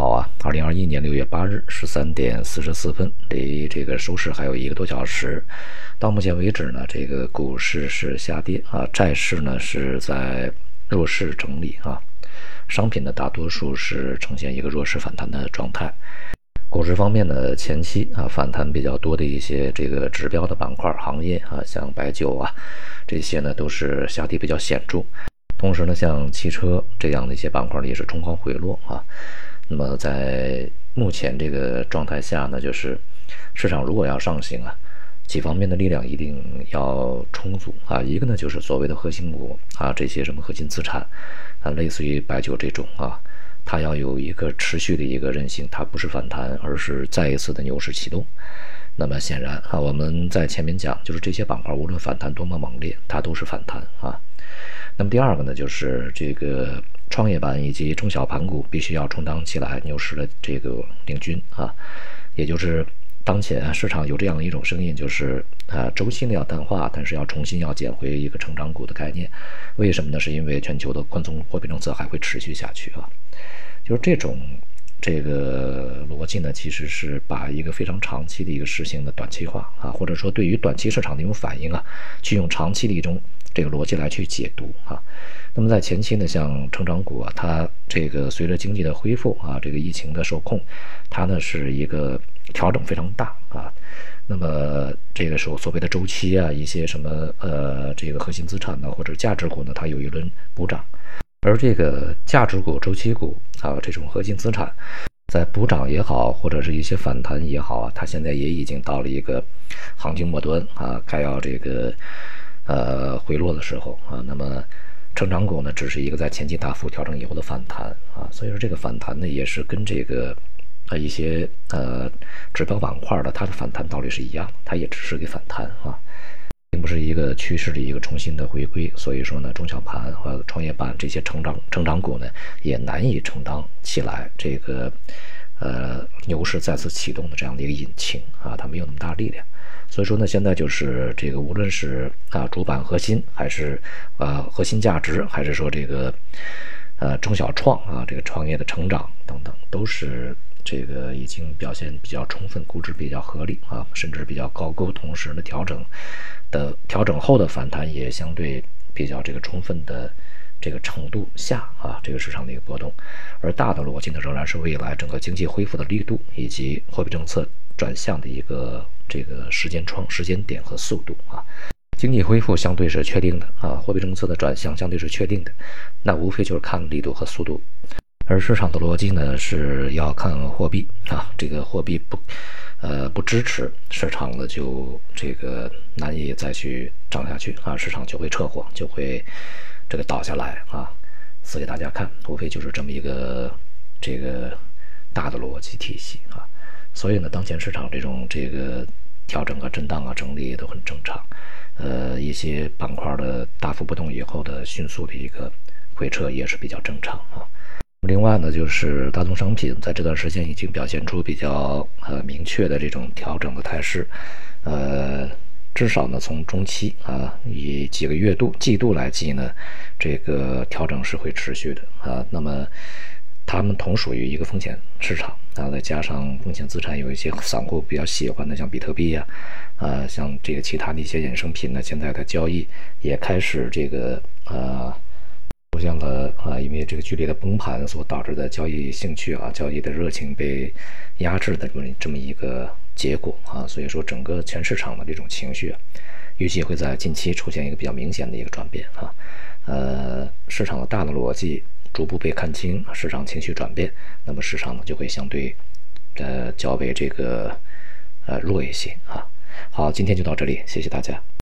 好啊，二零二一年六月八日十三点四十四分，离这个收市还有一个多小时。到目前为止呢，这个股市是下跌啊，债市呢是在弱势整理啊，商品呢大多数是呈现一个弱势反弹的状态。股市方面呢，前期啊反弹比较多的一些这个指标的板块行业啊，像白酒啊这些呢都是下跌比较显著。同时呢，像汽车这样的一些板块呢也是冲高回落啊。那么在目前这个状态下呢，就是市场如果要上行啊，几方面的力量一定要充足啊。一个呢就是所谓的核心股啊，这些什么核心资产啊，类似于白酒这种啊，它要有一个持续的一个韧性，它不是反弹，而是再一次的牛市启动。那么显然啊，我们在前面讲，就是这些板块无论反弹多么猛烈，它都是反弹啊。那么第二个呢，就是这个。创业板以及中小盘股必须要充当起来牛市的这个领军啊，也就是当前市场有这样的一种声音，就是啊周期呢要淡化，但是要重新要捡回一个成长股的概念。为什么呢？是因为全球的宽松货币政策还会持续下去啊，就是这种这个逻辑呢，其实是把一个非常长期的一个事情的短期化啊，或者说对于短期市场的一种反应啊，去用长期的一种。这个逻辑来去解读啊，那么在前期呢，像成长股啊，它这个随着经济的恢复啊，这个疫情的受控，它呢是一个调整非常大啊。那么这个时候所谓的周期啊，一些什么呃这个核心资产呢，或者价值股呢，它有一轮补涨，而这个价值股、周期股啊这种核心资产，在补涨也好，或者是一些反弹也好啊，它现在也已经到了一个行情末端啊，该要这个。呃，回落的时候啊，那么成长股呢，只是一个在前期大幅调整以后的反弹啊，所以说这个反弹呢，也是跟这个啊一些呃指标板块的它的反弹道理是一样，它也只是个反弹啊，并不是一个趋势的一个重新的回归。所以说呢，中小盘和创业板这些成长成长股呢，也难以承担起来这个呃牛市再次启动的这样的一个引擎啊，它没有那么大力量。所以说呢，现在就是这个，无论是啊主板核心，还是啊核心价值，还是说这个呃中小创啊这个创业的成长等等，都是这个已经表现比较充分，估值比较合理啊，甚至比较高估，同时呢调整的调整后的反弹也相对比较这个充分的这个程度下啊，这个市场的一个波动，而大的逻辑呢，仍然是未来整个经济恢复的力度以及货币政策转向的一个。这个时间窗、时间点和速度啊，经济恢复相对是确定的啊，货币政策的转向相对是确定的，那无非就是看力度和速度。而市场的逻辑呢，是要看货币啊，这个货币不，呃，不支持市场呢就这个难以再去涨下去啊，市场就会撤货，就会这个倒下来啊，死给大家看，无非就是这么一个这个大的逻辑体系啊。所以呢，当前市场这种这个。调整啊、震荡啊、整理也都很正常，呃，一些板块的大幅波动以后的迅速的一个回撤也是比较正常啊。另外呢，就是大宗商品在这段时间已经表现出比较呃明确的这种调整的态势，呃，至少呢从中期啊以几个月度、季度来计呢，这个调整是会持续的啊。那么。他们同属于一个风险市场，啊再加上风险资产有一些散户比较喜欢的，像比特币呀，啊，像这个其他的一些衍生品呢，现在的交易也开始这个呃出现了啊，因为这个剧烈的崩盘所导致的交易兴趣啊、交易的热情被压制的这么这么一个结果啊，所以说整个全市场的这种情绪，啊预计会在近期出现一个比较明显的一个转变啊，呃，市场的大的逻辑。逐步被看清，市场情绪转变，那么市场呢就会相对，呃较为这个，呃弱一些啊。好，今天就到这里，谢谢大家。